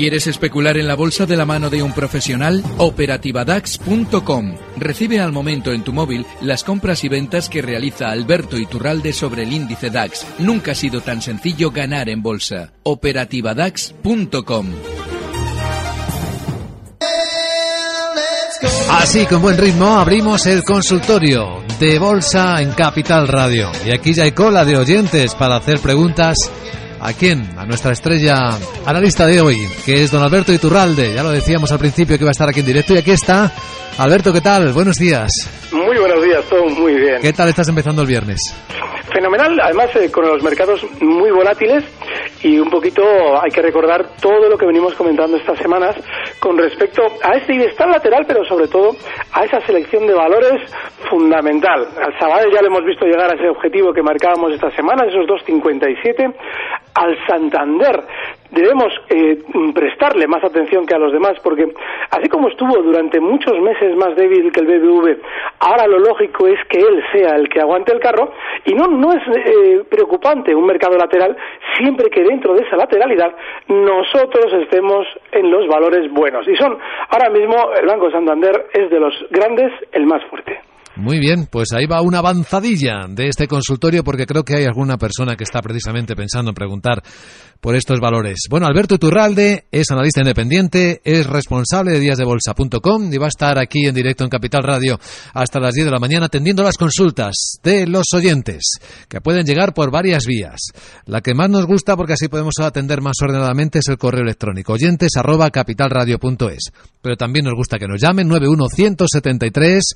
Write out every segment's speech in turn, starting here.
¿Quieres especular en la bolsa de la mano de un profesional? Operativadax.com. Recibe al momento en tu móvil las compras y ventas que realiza Alberto Iturralde sobre el índice DAX. Nunca ha sido tan sencillo ganar en bolsa. Operativadax.com. Así, con buen ritmo, abrimos el consultorio de Bolsa en Capital Radio. Y aquí ya hay cola de oyentes para hacer preguntas. ¿A quién? A nuestra estrella analista de hoy, que es don Alberto Iturralde. Ya lo decíamos al principio que iba a estar aquí en directo y aquí está. Alberto, ¿qué tal? Buenos días. Muy buenos días, todo muy bien. ¿Qué tal estás empezando el viernes? Fenomenal, además eh, con los mercados muy volátiles y un poquito hay que recordar todo lo que venimos comentando estas semanas con respecto a este bienestar lateral, pero sobre todo a esa selección de valores fundamental. Al Sabadell ya le hemos visto llegar a ese objetivo que marcábamos esta semana, esos 2.57. Al Santander debemos eh, prestarle más atención que a los demás, porque así como estuvo durante muchos meses más débil que el BBV, ahora lo lógico es que él sea el que aguante el carro, y no, no es eh, preocupante un mercado lateral siempre que dentro de esa lateralidad nosotros estemos en los valores buenos. Y son, ahora mismo, el Banco Santander es de los grandes el más fuerte. Muy bien, pues ahí va una avanzadilla de este consultorio porque creo que hay alguna persona que está precisamente pensando en preguntar por estos valores. Bueno, Alberto Turralde es analista independiente, es responsable de díasdebolsa.com y va a estar aquí en directo en Capital Radio hasta las 10 de la mañana atendiendo las consultas de los oyentes que pueden llegar por varias vías. La que más nos gusta porque así podemos atender más ordenadamente es el correo electrónico oyentes arroba capitalradio.es. Pero también nos gusta que nos llamen 91173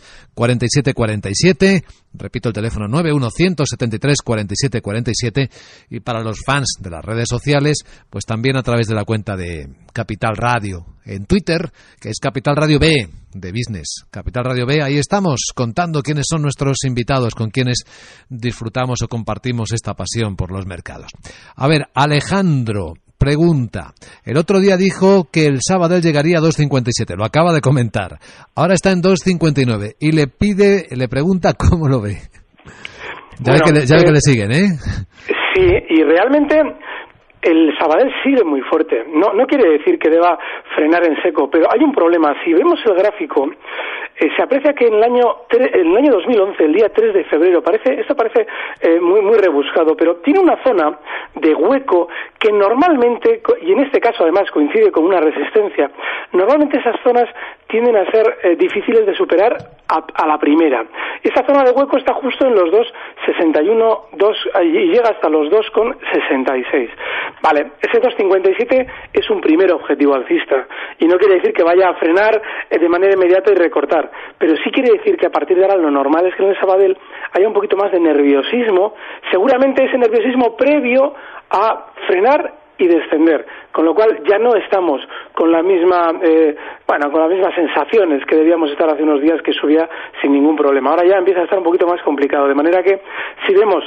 4747 repito el teléfono 91173 4747 y para los fans de las redes sociales pues también a través de la cuenta de Capital Radio en Twitter, que es Capital Radio B de Business. Capital Radio B, ahí estamos contando quiénes son nuestros invitados, con quienes disfrutamos o compartimos esta pasión por los mercados. A ver, Alejandro pregunta. El otro día dijo que el sábado llegaría a 2.57, lo acaba de comentar. Ahora está en 2.59 y le pide, le pregunta cómo lo ve. Ya, ve, que le, ya ve que le siguen, ¿eh? Sí, y realmente el Sabadell sigue muy fuerte. No, no quiere decir que deba frenar en seco, pero hay un problema. Si vemos el gráfico, eh, se aprecia que en el año en el año 2011, el día 3 de febrero, parece esto parece eh, muy muy rebuscado, pero tiene una zona de hueco que normalmente y en este caso además coincide con una resistencia. Normalmente esas zonas tienden a ser eh, difíciles de superar a, la primera. Esta zona de hueco está justo en los 2,61 2, y llega hasta los 2,66. Vale, ese 2,57 es un primer objetivo alcista y no quiere decir que vaya a frenar de manera inmediata y recortar pero sí quiere decir que a partir de ahora lo normal es que en el Sabadell haya un poquito más de nerviosismo, seguramente ese nerviosismo previo a frenar y descender, con lo cual ya no estamos con la misma, eh, bueno, con las mismas sensaciones que debíamos estar hace unos días que subía sin ningún problema. Ahora ya empieza a estar un poquito más complicado, de manera que si vemos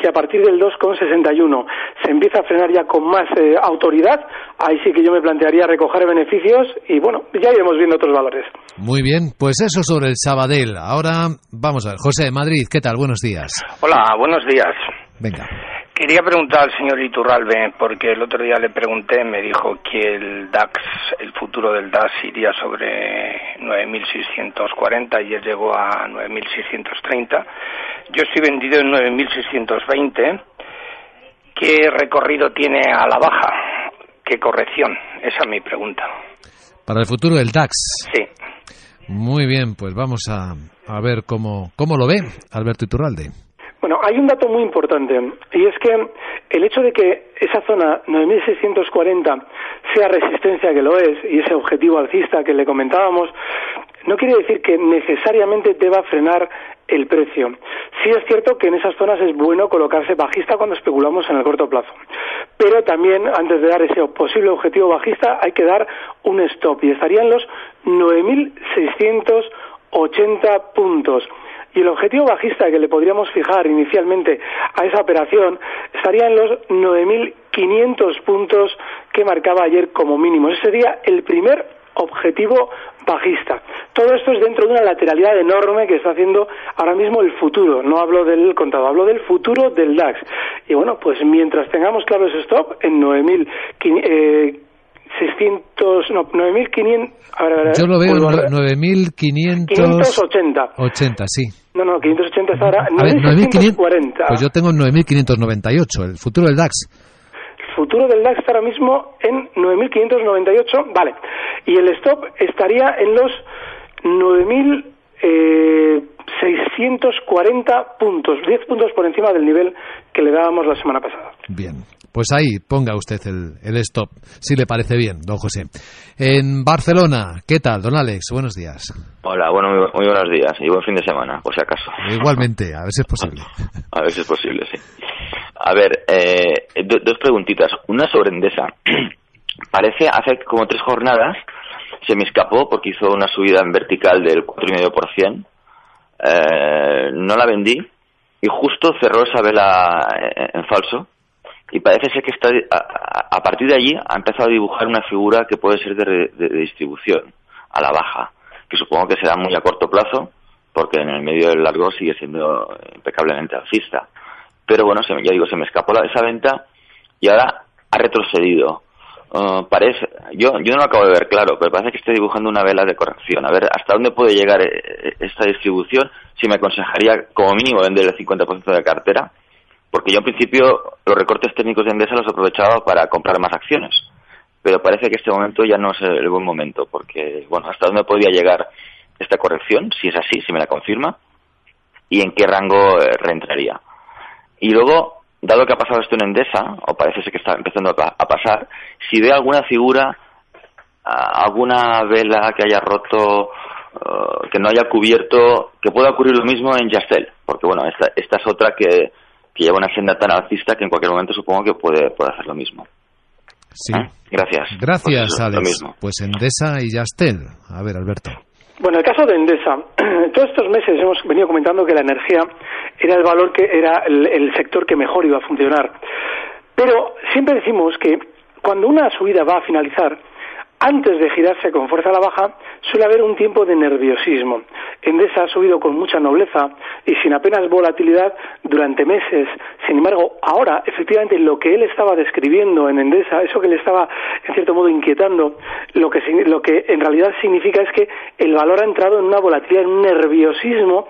que a partir del 2,61 se empieza a frenar ya con más eh, autoridad, ahí sí que yo me plantearía recoger beneficios y bueno, ya iremos viendo otros valores. Muy bien, pues eso sobre el Sabadell. Ahora vamos a ver, José Madrid, ¿qué tal? Buenos días. Hola, buenos días. Venga. Quería preguntar al señor Iturralbe, porque el otro día le pregunté, me dijo que el DAX, el futuro del DAX iría sobre 9.640 y él llegó a 9.630. Yo estoy vendido en 9.620. ¿Qué recorrido tiene a la baja? ¿Qué corrección? Esa es mi pregunta. Para el futuro del DAX. Sí. Muy bien, pues vamos a, a ver cómo, cómo lo ve Alberto Iturralde. Bueno, hay un dato muy importante y es que el hecho de que esa zona 9640 sea resistencia que lo es y ese objetivo alcista que le comentábamos no quiere decir que necesariamente deba frenar el precio. Sí es cierto que en esas zonas es bueno colocarse bajista cuando especulamos en el corto plazo, pero también antes de dar ese posible objetivo bajista hay que dar un stop y estarían los 9.680 puntos y el objetivo bajista que le podríamos fijar inicialmente a esa operación estaría en los 9.500 puntos que marcaba ayer como mínimo. Ese sería el primer objetivo bajista. Todo esto es dentro de una lateralidad enorme que está haciendo ahora mismo el futuro. No hablo del contado, hablo del futuro del DAX. Y bueno, pues mientras tengamos claro ese stop en 9.500 9.600, no, 9.500, a ver, a ver, Yo lo veo vuelvo a en ver. 9.580, 580. sí. No, no, 580 está ahora, A ver, 9.500, 9.640. pues yo tengo 9.598, el futuro del DAX. El futuro del DAX está ahora mismo en 9.598, vale. Y el stop estaría en los 9.640 puntos, 10 puntos por encima del nivel que le dábamos la semana pasada. Bien, pues ahí ponga usted el, el stop, si le parece bien, don José. En Barcelona, ¿qué tal, don Alex? Buenos días. Hola, bueno, muy, muy buenos días y buen fin de semana, por si acaso. Igualmente, a ver si es posible. A ver si es posible, sí. A ver, eh, do- dos preguntitas. Una sobre Endesa. Parece, hace como tres jornadas, se me escapó porque hizo una subida en vertical del 4,5%. Eh, no la vendí y justo cerró esa vela en, en falso. Y parece ser que está, a, a- partir de allí ha empezado a dibujar una figura que puede ser de, de- distribución a la baja, que supongo que será muy a corto plazo, porque en el medio del largo sigue siendo impecablemente alcista. Pero bueno, se ya digo, se me escapó la, esa venta y ahora ha retrocedido. Uh, parece, yo, yo no lo acabo de ver claro, pero parece que estoy dibujando una vela de corrección. A ver, ¿hasta dónde puede llegar eh, esta distribución? Si me aconsejaría como mínimo vender el 50% de cartera, porque yo en principio los recortes técnicos de Endesa los aprovechaba para comprar más acciones. Pero parece que este momento ya no es el buen momento, porque, bueno, ¿hasta dónde podría llegar esta corrección? Si es así, si me la confirma, y en qué rango eh, reentraría. Y luego, dado que ha pasado esto en Endesa, o parece que está empezando a, pa- a pasar, si ve alguna figura, alguna vela que haya roto, eh, que no haya cubierto, que pueda ocurrir lo mismo en Yastel, porque bueno, esta, esta es otra que, que lleva una senda tan alcista que en cualquier momento supongo que puede, puede hacer lo mismo. Sí. ¿Eh? Gracias. Gracias, Pues eso, Lo Alex. mismo. Pues Endesa y Yastel. A ver, Alberto. Bueno, el caso de Endesa, todos estos meses hemos venido comentando que la energía era el valor que era el, el sector que mejor iba a funcionar. Pero siempre decimos que cuando una subida va a finalizar, antes de girarse con fuerza a la baja, suele haber un tiempo de nerviosismo. Endesa ha subido con mucha nobleza y sin apenas volatilidad durante meses. Sin embargo, ahora, efectivamente, lo que él estaba describiendo en Endesa, eso que le estaba, en cierto modo, inquietando, lo que, lo que en realidad significa es que el valor ha entrado en una volatilidad, en un nerviosismo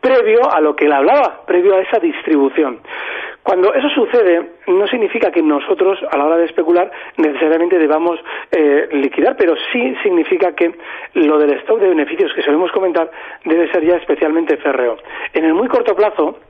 previo a lo que él hablaba, previo a esa distribución. Cuando eso sucede, no significa que nosotros, a la hora de especular, necesariamente debamos eh, liquidar, pero sí significa que lo del stock de beneficios que solemos comentar debe ser ya especialmente férreo. En el muy corto plazo,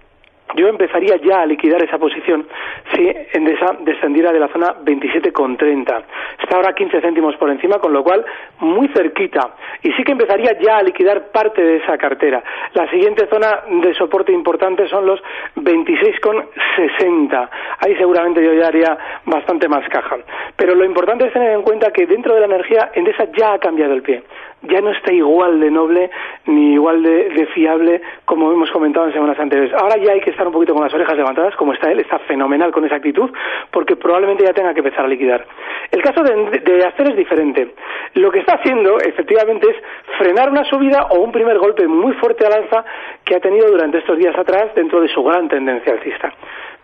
yo empezaría ya a liquidar esa posición si Endesa descendiera de la zona 27,30. Está ahora 15 céntimos por encima, con lo cual muy cerquita. Y sí que empezaría ya a liquidar parte de esa cartera. La siguiente zona de soporte importante son los 26,60. Ahí seguramente yo ya haría bastante más caja. Pero lo importante es tener en cuenta que dentro de la energía Endesa ya ha cambiado el pie. Ya no está igual de noble ni igual de, de fiable como hemos comentado en semanas anteriores. Ahora ya hay que estar un poquito con las orejas levantadas, como está él, está fenomenal con esa actitud, porque probablemente ya tenga que empezar a liquidar. El caso de, de es diferente. Lo que está haciendo, efectivamente, es frenar una subida o un primer golpe muy fuerte al alza que ha tenido durante estos días atrás dentro de su gran tendencia alcista.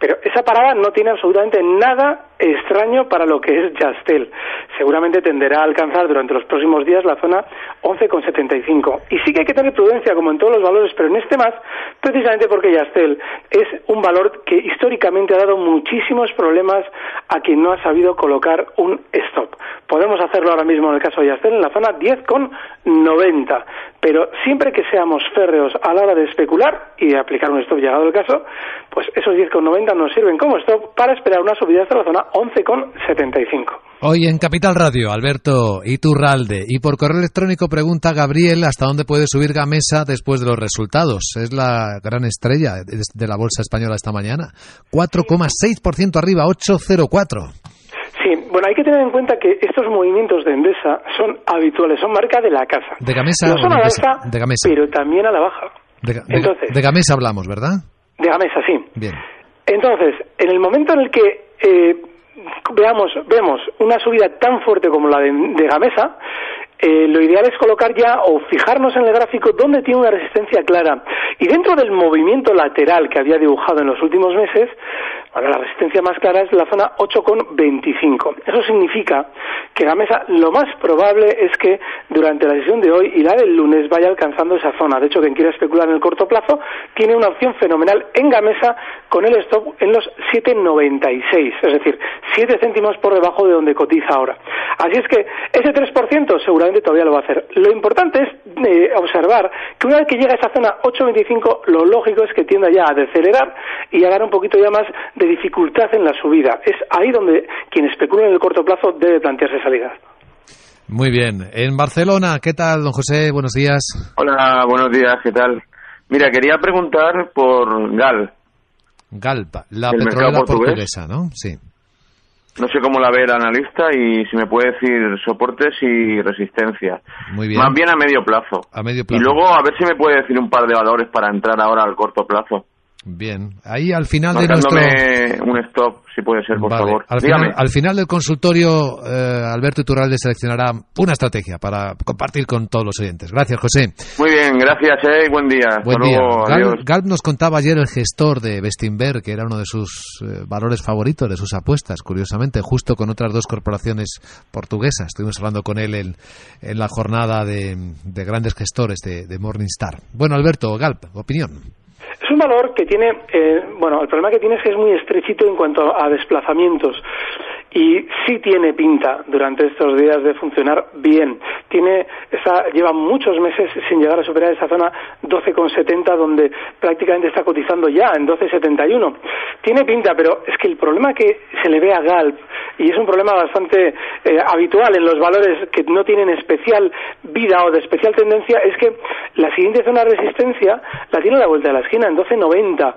Pero esa parada no tiene absolutamente nada extraño para lo que es Yastel. Seguramente tenderá a alcanzar durante los próximos días la zona 11,75. Y sí que hay que tener prudencia, como en todos los valores, pero en este más, precisamente porque Yastel es un valor que históricamente ha dado muchísimos problemas a quien no ha sabido colocar un stop. Podemos hacerlo ahora mismo en el caso de Yastel en la zona 10,90. Pero siempre que seamos férreos a la hora de especular y de aplicar un stop llegado el caso, pues esos 10,90 nos sirven como stop para esperar una subida hasta la zona 11,75. Hoy en Capital Radio, Alberto Iturralde. Y por correo electrónico pregunta Gabriel hasta dónde puede subir Gamesa después de los resultados. Es la gran estrella de la bolsa española esta mañana. 4,6% arriba, 8,04. Sí, bueno, hay que tener en cuenta que estos movimientos de Endesa son habituales, son marca de la casa. De Gamesa No son a la alza, De Gamesa. pero también a la baja. De, de- Entonces- de Gamesa hablamos, ¿verdad? De Gamesa, sí. Bien. Entonces, en el momento en el que eh, veamos, vemos una subida tan fuerte como la de, de Gamesa, eh, lo ideal es colocar ya o fijarnos en el gráfico donde tiene una resistencia clara. Y dentro del movimiento lateral que había dibujado en los últimos meses, bueno, la resistencia más clara es la zona 8,25. Eso significa que Gamesa lo más probable es que durante la sesión de hoy y la del lunes vaya alcanzando esa zona. De hecho, quien quiera especular en el corto plazo tiene una opción fenomenal en Gamesa con el stop en los 7,96, es decir, 7 céntimos por debajo de donde cotiza ahora. Así es que ese 3% seguramente todavía lo va a hacer. Lo importante es eh, observar que una vez que llega a esa zona 8,25, lo lógico es que tienda ya a decelerar y a dar un poquito ya más dificultad en la subida. Es ahí donde quien especula en el corto plazo debe plantearse salida. Muy bien. En Barcelona, ¿qué tal, don José? Buenos días. Hola, buenos días, ¿qué tal? Mira, quería preguntar por GAL. GALP, la petrolera portuguesa, ¿no? Sí. No sé cómo la ve el analista y si me puede decir soportes y resistencia. Muy bien. Más bien a medio plazo. A medio plazo. Y luego a ver si me puede decir un par de valores para entrar ahora al corto plazo. Bien, ahí al final de nuestro... un stop, si puede ser, por favor. Al final, al final, del consultorio, eh, Alberto Iturralde seleccionará una estrategia para compartir con todos los oyentes. Gracias, José. Muy bien, gracias, eh, buen día. Buen día. Galp nos contaba ayer el gestor de Bestinver, que era uno de sus eh, valores favoritos, de sus apuestas, curiosamente, justo con otras dos corporaciones portuguesas. Estuvimos hablando con él en, en la jornada de, de grandes gestores de, de Morningstar. Bueno, Alberto, Galp, opinión. Que tiene, eh, bueno, el problema que tiene es que es muy estrechito en cuanto a desplazamientos y sí tiene pinta durante estos días de funcionar bien. Tiene, está, lleva muchos meses sin llegar a superar esa zona 12,70 donde prácticamente está cotizando ya en 12,71. Tiene pinta, pero es que el problema que se le ve a Galp y es un problema bastante eh, habitual en los valores que no tienen especial vida o de especial tendencia es que la siguiente zona de resistencia la tiene a la vuelta de la esquina en 12,90.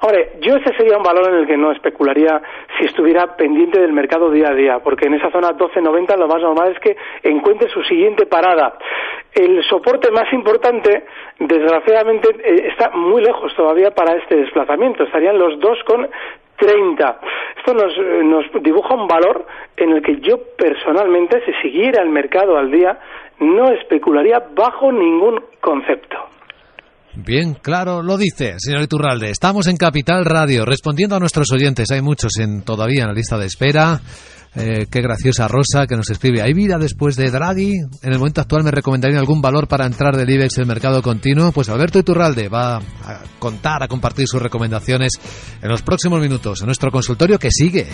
Ahora, yo ese sería un valor en el que no especularía si estuviera pendiente del mercado día a día, porque en esa zona 12.90 lo más normal es que encuentre su siguiente parada. El soporte más importante, desgraciadamente, eh, está muy lejos todavía para este desplazamiento. Estarían los 2,30. Esto nos, eh, nos dibuja un valor en el que yo personalmente, si siguiera el mercado al día, no especularía bajo ningún concepto. Bien, claro, lo dice, señor Iturralde. Estamos en Capital Radio, respondiendo a nuestros oyentes. Hay muchos en, todavía en la lista de espera. Eh, qué graciosa Rosa que nos escribe. ¿Hay vida después de Draghi? En el momento actual me recomendaría algún valor para entrar del IBEX en el mercado continuo. Pues Alberto Iturralde va a contar, a compartir sus recomendaciones en los próximos minutos en nuestro consultorio que sigue.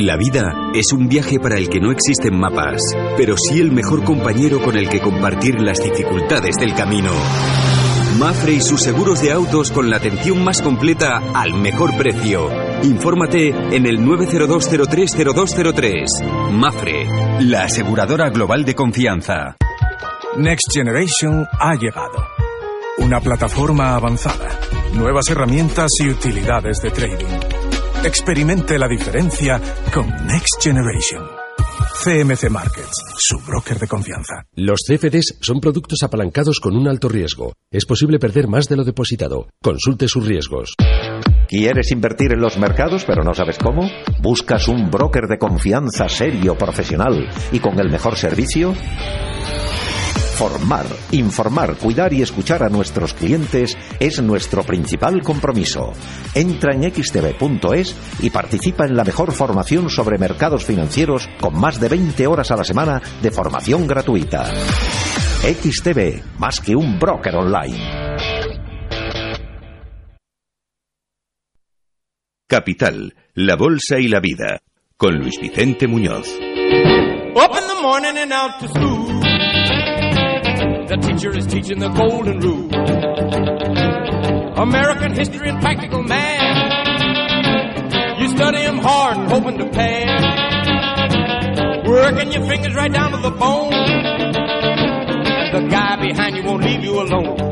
La vida es un viaje para el que no existen mapas, pero sí el mejor compañero con el que compartir las dificultades del camino. Mafre y sus seguros de autos con la atención más completa al mejor precio. Infórmate en el 902030203. Mafre, la aseguradora global de confianza. Next Generation ha llegado. Una plataforma avanzada, nuevas herramientas y utilidades de trading Experimente la diferencia con Next Generation. CMC Markets, su broker de confianza. Los CFDs son productos apalancados con un alto riesgo. Es posible perder más de lo depositado. Consulte sus riesgos. ¿Quieres invertir en los mercados pero no sabes cómo? ¿Buscas un broker de confianza serio, profesional y con el mejor servicio? Formar, informar, cuidar y escuchar a nuestros clientes es nuestro principal compromiso. Entra en xtv.es y participa en la mejor formación sobre mercados financieros con más de 20 horas a la semana de formación gratuita. XTV, más que un broker online. Capital, la Bolsa y la Vida, con Luis Vicente Muñoz. The teacher is teaching the golden rule. American history and practical math. You study them hard, hoping to pass. Working your fingers right down to the bone. The guy behind you won't leave you alone.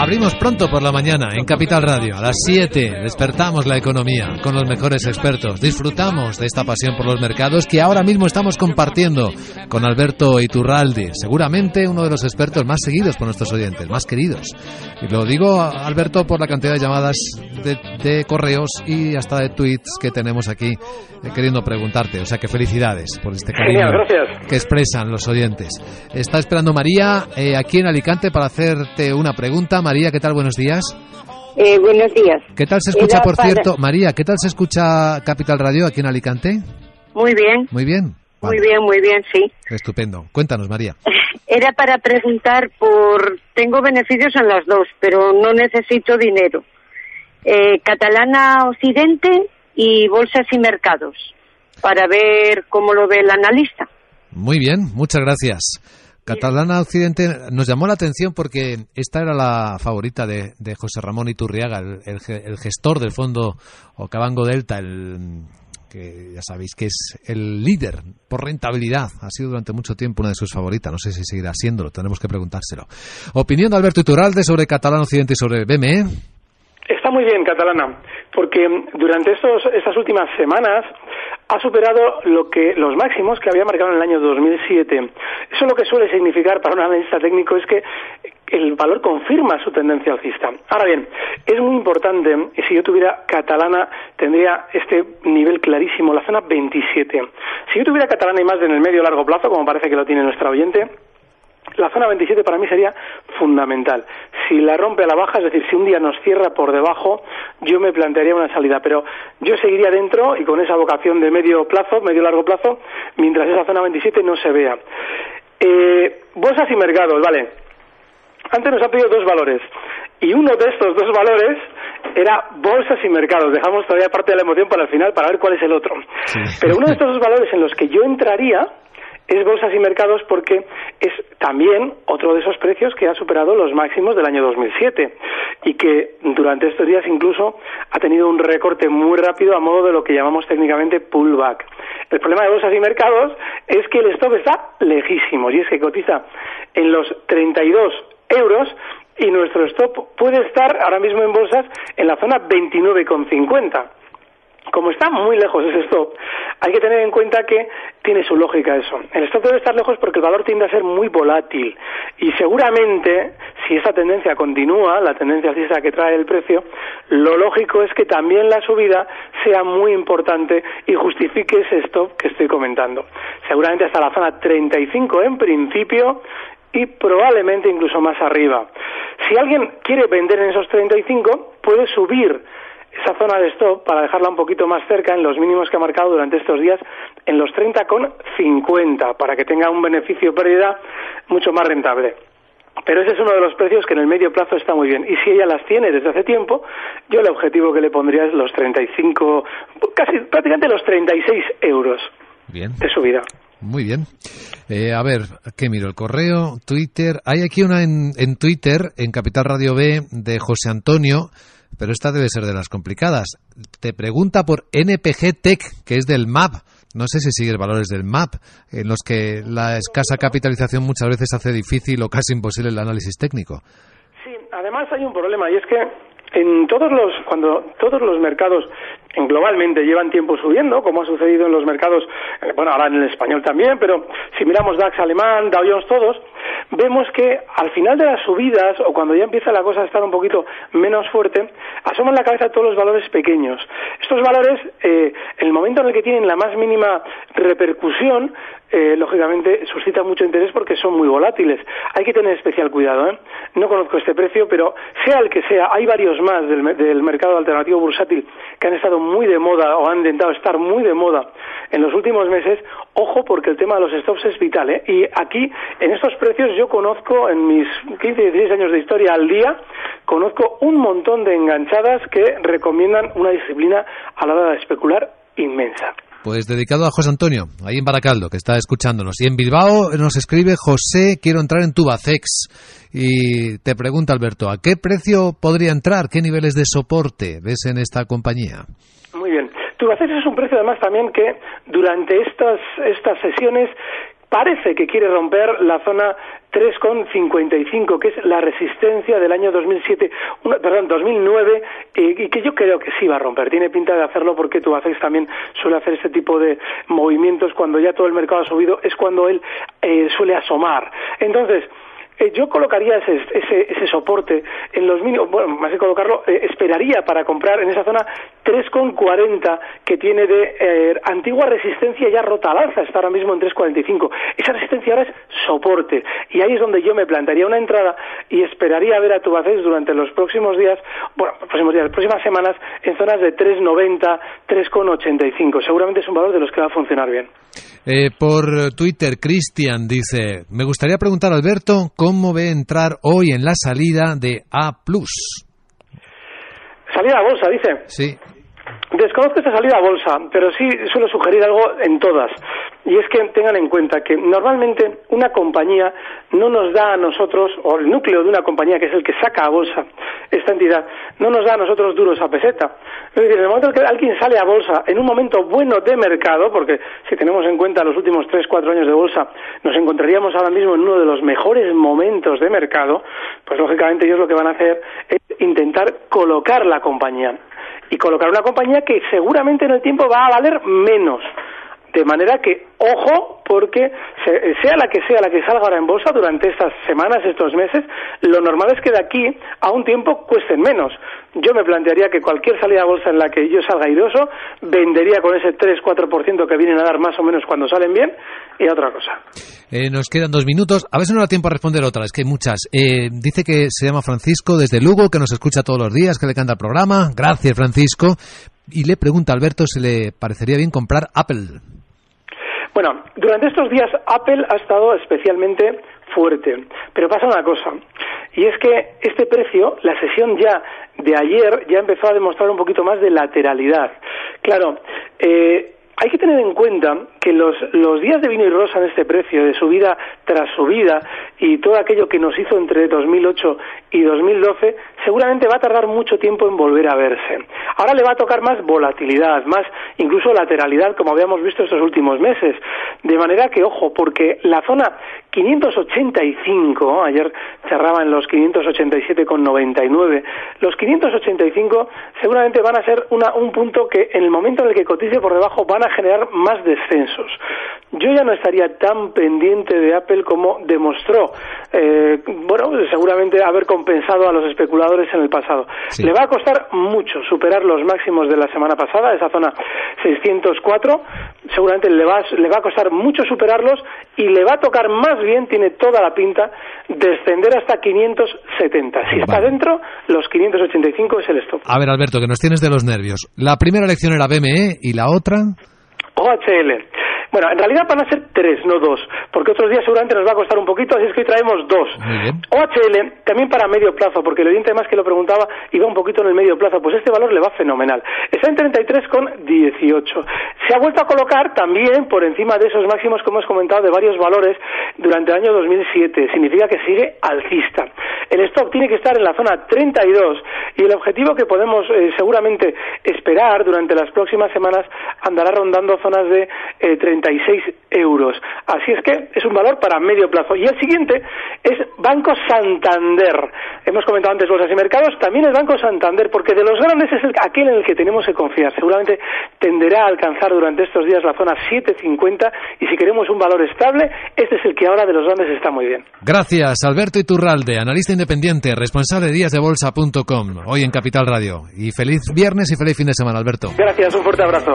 Abrimos pronto por la mañana en Capital Radio. A las 7 despertamos la economía con los mejores expertos. Disfrutamos de esta pasión por los mercados que ahora mismo estamos compartiendo con Alberto Iturralde, seguramente uno de los expertos más seguidos por nuestros oyentes, más queridos. Y lo digo, Alberto, por la cantidad de llamadas de, correos y hasta de tweets que tenemos aquí eh, queriendo preguntarte. O sea que felicidades por este cariño que expresan los oyentes. Está esperando María eh, aquí en Alicante para hacerte una pregunta. María, ¿qué tal? Buenos días. Eh, buenos días. ¿Qué tal se escucha, por cierto? María, ¿qué tal se escucha Capital Radio aquí en Alicante? Muy bien. Muy bien. Muy bien, muy bien, sí. Estupendo. Cuéntanos, María. Era para preguntar por... Tengo beneficios en las dos, pero no necesito dinero. Eh, Catalana Occidente y Bolsas y Mercados, para ver cómo lo ve el analista. Muy bien, muchas gracias. Catalana Occidente nos llamó la atención porque esta era la favorita de, José Ramón Iturriaga, el, gestor del fondo Ocabango Delta, el que ya sabéis que es el líder por rentabilidad. Ha sido durante mucho tiempo una de sus favoritas. No sé si seguirá siéndolo, tenemos que preguntárselo. Opinión de Alberto Iturralde sobre Catalana Occidente y sobre BME. Está muy bien, Catalana, porque durante estos, estas últimas semanas ha superado lo que los máximos que había marcado en el año 2007. Eso lo que suele significar para un analista técnico es que el valor confirma su tendencia alcista. Ahora bien, es muy importante, y si yo tuviera catalana, tendría este nivel clarísimo, la zona 27. Si yo tuviera catalana y más en el medio largo plazo, como parece que lo tiene nuestra oyente, la zona 27 para mí sería fundamental. Si la rompe a la baja, es decir, si un día nos cierra por debajo, yo me plantearía una salida, pero yo seguiría dentro y con esa vocación de medio plazo, medio largo plazo, mientras esa zona 27 no se vea. Eh, bolsas y mercados, vale. Antes nos han pedido dos valores y uno de estos dos valores era bolsas y mercados. Dejamos todavía parte de la emoción para el final para ver cuál es el otro. Pero uno de estos dos valores en los que yo entraría es bolsas y mercados porque es también otro de esos precios que ha superado los máximos del año 2007 y que durante estos días incluso ha tenido un recorte muy rápido a modo de lo que llamamos técnicamente pullback. El problema de bolsas y mercados es que el stop está lejísimo y es que cotiza en los 32 euros y nuestro stop puede estar ahora mismo en bolsas en la zona 29,50 como está muy lejos ese stop, hay que tener en cuenta que tiene su lógica eso. El stop debe estar lejos porque el valor tiende a ser muy volátil y seguramente si esa tendencia continúa, la tendencia alcista que trae el precio, lo lógico es que también la subida sea muy importante y justifique ese stop que estoy comentando. Seguramente hasta la zona 35 en principio y probablemente incluso más arriba. Si alguien quiere vender en esos 35, puede subir esa zona de stop para dejarla un poquito más cerca en los mínimos que ha marcado durante estos días en los 30,50 para que tenga un beneficio pérdida mucho más rentable. Pero ese es uno de los precios que en el medio plazo está muy bien. Y si ella las tiene desde hace tiempo, yo el objetivo que le pondría es los 35, casi prácticamente los 36 euros bien. de subida. Muy bien. Eh, a ver, ¿qué miro? El correo, Twitter. Hay aquí una en, en Twitter, en Capital Radio B, de José Antonio pero esta debe ser de las complicadas. Te pregunta por NPG Tech, que es del MAP. No sé si sigues valores del MAP, en los que la escasa capitalización muchas veces hace difícil o casi imposible el análisis técnico. Sí, además hay un problema y es que en todos los cuando todos los mercados globalmente llevan tiempo subiendo, como ha sucedido en los mercados, eh, bueno, ahora en el español también, pero si miramos DAX alemán, Dow Jones, todos, vemos que al final de las subidas o cuando ya empieza la cosa a estar un poquito menos fuerte, asoman la cabeza todos los valores pequeños. Estos valores, eh, en el momento en el que tienen la más mínima repercusión, eh, lógicamente suscita mucho interés porque son muy volátiles. Hay que tener especial cuidado. ¿eh? No conozco este precio, pero sea el que sea, hay varios más del, del, mercado alternativo bursátil que han estado muy de moda o han intentado estar muy de moda en los últimos meses. Ojo, porque el tema de los stops es vital. ¿eh? Y aquí, en estos precios, yo conozco en mis 15, 16 años de historia al día, conozco un montón de enganchadas que recomiendan una disciplina a la hora de especular inmensa. Pues dedicado a José Antonio, ahí en Baracaldo, que está escuchándonos. Y en Bilbao nos escribe José, quiero entrar en Tubacex. Y te pregunta Alberto, ¿a qué precio podría entrar? ¿Qué niveles de soporte ves en esta compañía? Muy bien. Tubacex es un precio además también que durante estas, estas sesiones parece que quiere romper la zona 3,55, que es la resistencia del año 2007, perdón, 2009, y que yo creo que sí va a romper. Tiene pinta de hacerlo porque Tubacex también suele hacer este tipo de movimientos cuando ya todo el mercado ha subido, es cuando él eh, suele asomar. Entonces, eh, yo colocaría ese, ese, soporte en los mínimos, bueno, más que colocarlo, eh, esperaría para comprar en esa zona 3,40 que tiene de eh, antigua resistencia ya rota al alza, está ahora mismo en 3,45. Esa resistencia ahora es soporte y ahí es donde yo me plantaría una entrada y esperaría ver a Tubacés durante los próximos días, bueno, los próximos días, las próximas semanas en zonas de 3,90, 3,85. Seguramente es un valor de los que va a funcionar bien. por Twitter, Cristian dice, me gustaría preguntar Alberto cómo ve entrar hoy en la salida de A+. Salida a bolsa, dice. Sí. Desconozco esta salida a bolsa, pero sí suelo sugerir algo en todas. Y es que tengan en cuenta que normalmente una compañía no nos da a nosotros, o el núcleo de una compañía que es el que saca a bolsa esta entidad, no nos da a nosotros duros a peseta. Es decir, en el momento en que alguien sale a bolsa en un momento bueno de mercado, porque si tenemos en cuenta los últimos tres, cuatro años de bolsa, nos encontraríamos ahora mismo en uno de los mejores momentos de mercado, pues lógicamente ellos lo que van a hacer es intentar colocar la compañía y colocar una compañía que seguramente en el tiempo va a valer menos. De manera que, ojo, porque sea la que sea la que salga ahora en bolsa durante estas semanas, estos meses, lo normal es que de aquí a un tiempo cuesten menos. Yo me plantearía que cualquier salida a bolsa en la que yo salga airoso, vendería con ese 3-4% que vienen a dar más o menos cuando salen bien, y otra cosa. Eh, nos quedan dos minutos. A ver si no da tiempo a responder otra, es que hay muchas. Eh, dice que se llama Francisco desde Lugo, que nos escucha todos los días, que le canta el programa. Gracias, Francisco. Y le pregunta a Alberto si le parecería bien comprar Apple. Bueno, durante estos días Apple ha estado especialmente fuerte, pero pasa una cosa, y es que este precio, la sesión ya de ayer, ya empezó a demostrar un poquito más de lateralidad. Claro, eh, hay que tener en cuenta los, días de vino y rosa en este precio, de subida tras subida, y todo aquello que nos hizo entre 2008 y 2012, seguramente va a tardar mucho tiempo en volver a verse. Ahora le va a tocar más volatilidad, más incluso lateralidad, como habíamos visto estos últimos meses. De manera que, ojo, porque la zona 585, ayer cerraba en los 587,99, los 585 seguramente van a ser una, un punto que en el momento en el que cotice por debajo van a generar más Yo ya no estaría tan pendiente de Apple como demostró, eh, bueno, seguramente haber compensado a los especuladores en el pasado. Le va a costar mucho superar los máximos de la semana pasada, esa zona 604, seguramente le va, le va a costar mucho superarlos y le va a tocar más bien, tiene toda la pinta, descender hasta 570. Si está dentro, los 585 es el stop. A ver, Alberto, que nos tienes de los nervios. La primera elección era BME y la otra... OHL. Bueno, en realidad van a ser tres, no dos, porque otros días seguramente nos va a costar un poquito, así es que hoy traemos dos. OHL, también para medio plazo, porque el oyente más que lo preguntaba iba un poquito en el medio plazo, pues este valor le va fenomenal. Está en 33,18. Se ha vuelto a colocar también por encima de esos máximos que hemos comentado de varios valores durante el año 2007. Significa que sigue alcista. El stock tiene que estar en la zona 32 y el objetivo que podemos eh, seguramente esperar durante las próximas semanas andará rondando zonas de eh, 36 euros. Así es que es un valor para medio plazo. Y el siguiente es Banco Santander. Hemos comentado antes bolsas y mercados, también el Banco Santander, porque de los grandes es el, aquel en el que tenemos que confiar. Seguramente tenderá a alcanzar durante estos días la zona 750 y si queremos un valor estable, este es el que ahora de los grandes está muy bien. Gracias, Alberto Iturralde, analista independiente, responsable de díasdebolsa.com, hoy en Capital Radio. Y feliz viernes y feliz fin de semana, Alberto. Gracias, un fuerte abrazo.